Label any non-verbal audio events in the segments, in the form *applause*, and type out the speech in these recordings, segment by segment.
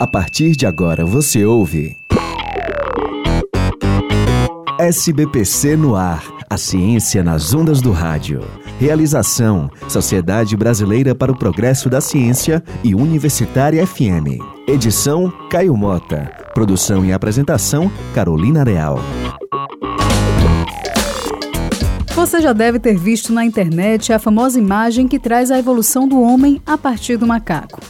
A partir de agora você ouve. SBPC no ar. A ciência nas ondas do rádio. Realização: Sociedade Brasileira para o Progresso da Ciência e Universitária FM. Edição: Caio Mota. Produção e apresentação: Carolina Real. Você já deve ter visto na internet a famosa imagem que traz a evolução do homem a partir do macaco.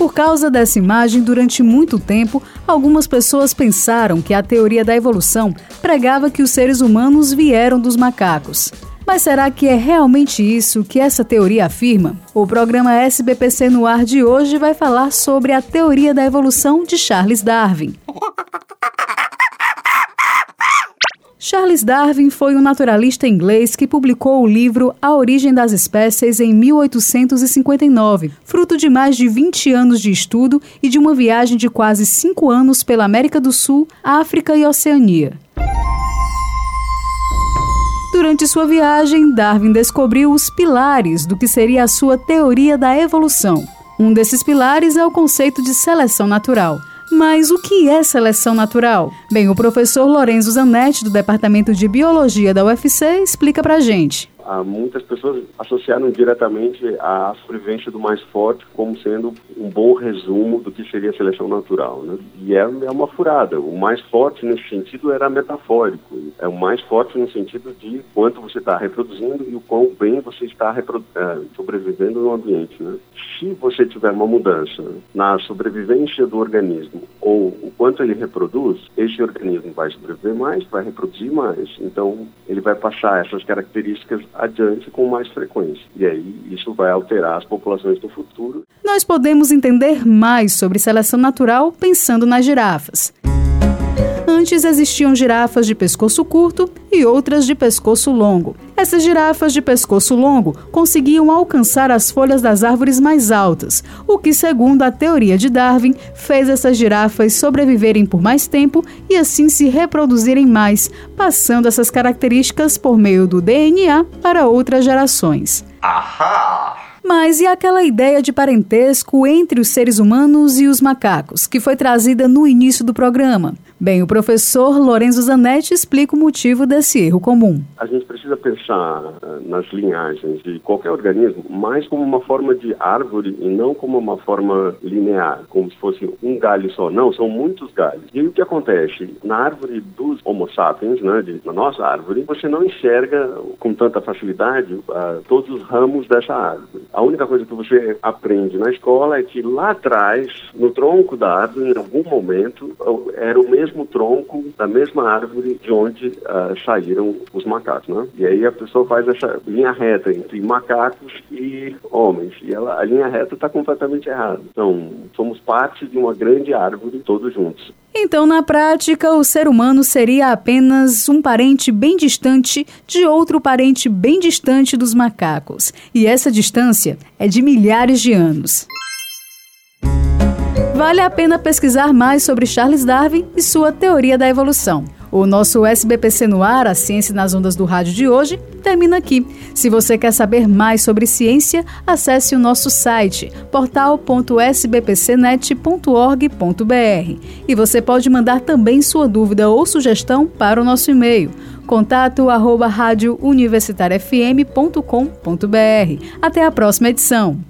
Por causa dessa imagem, durante muito tempo, algumas pessoas pensaram que a teoria da evolução pregava que os seres humanos vieram dos macacos. Mas será que é realmente isso que essa teoria afirma? O programa SBPC no ar de hoje vai falar sobre a teoria da evolução de Charles Darwin. *laughs* Charles Darwin foi um naturalista inglês que publicou o livro A Origem das Espécies em 1859, fruto de mais de 20 anos de estudo e de uma viagem de quase cinco anos pela América do Sul, África e Oceania. Durante sua viagem, Darwin descobriu os pilares do que seria a sua teoria da evolução. Um desses pilares é o conceito de seleção natural. Mas o que é seleção natural? Bem, o professor Lorenzo Zanetti, do Departamento de Biologia da UFC, explica pra gente. Ah, muitas pessoas associaram diretamente a sobrevivência do mais forte como sendo um bom resumo do que seria a seleção natural. Né? E é, é uma furada. O mais forte nesse sentido era metafórico. É o mais forte no sentido de quanto você está reproduzindo e o quão bem você está é, sobrevivendo no ambiente. Né? Se você tiver uma mudança na sobrevivência do organismo ou o quanto ele reproduz, esse organismo vai sobreviver mais, vai reproduzir mais. Então, ele vai passar essas características adiante com mais frequência. E aí isso vai alterar as populações do futuro. Nós podemos entender mais sobre seleção natural pensando nas girafas. Antes existiam girafas de pescoço curto e outras de pescoço longo. Essas girafas de pescoço longo conseguiam alcançar as folhas das árvores mais altas, o que, segundo a teoria de Darwin, fez essas girafas sobreviverem por mais tempo e assim se reproduzirem mais, passando essas características por meio do DNA para outras gerações. Ahá! Mas e aquela ideia de parentesco entre os seres humanos e os macacos, que foi trazida no início do programa? Bem, o professor Lorenzo Zanetti explica o motivo desse erro comum. A gente precisa pensar eh, nas linhagens de qualquer organismo mais como uma forma de árvore e não como uma forma linear, como se fosse um galho só. Não, são muitos galhos. E o que acontece? Na árvore dos Homo sapiens, né, de, na nossa árvore, você não enxerga com tanta facilidade uh, todos os ramos dessa árvore. A única coisa que você aprende na escola é que lá atrás, no tronco da árvore, em algum momento, era o mesmo tronco da mesma árvore de onde uh, saíram os macacos, né? E aí a pessoa faz essa linha reta entre macacos e homens, e ela, a linha reta está completamente errada. Então, somos parte de uma grande árvore todos juntos. Então, na prática, o ser humano seria apenas um parente bem distante de outro parente bem distante dos macacos. E essa distância é de milhares de anos. Vale a pena pesquisar mais sobre Charles Darwin e sua teoria da evolução. O nosso SBPC no ar, a ciência nas ondas do rádio de hoje, termina aqui. Se você quer saber mais sobre ciência, acesse o nosso site portal.sbpcnet.org.br. E você pode mandar também sua dúvida ou sugestão para o nosso e-mail contato. Até a próxima edição.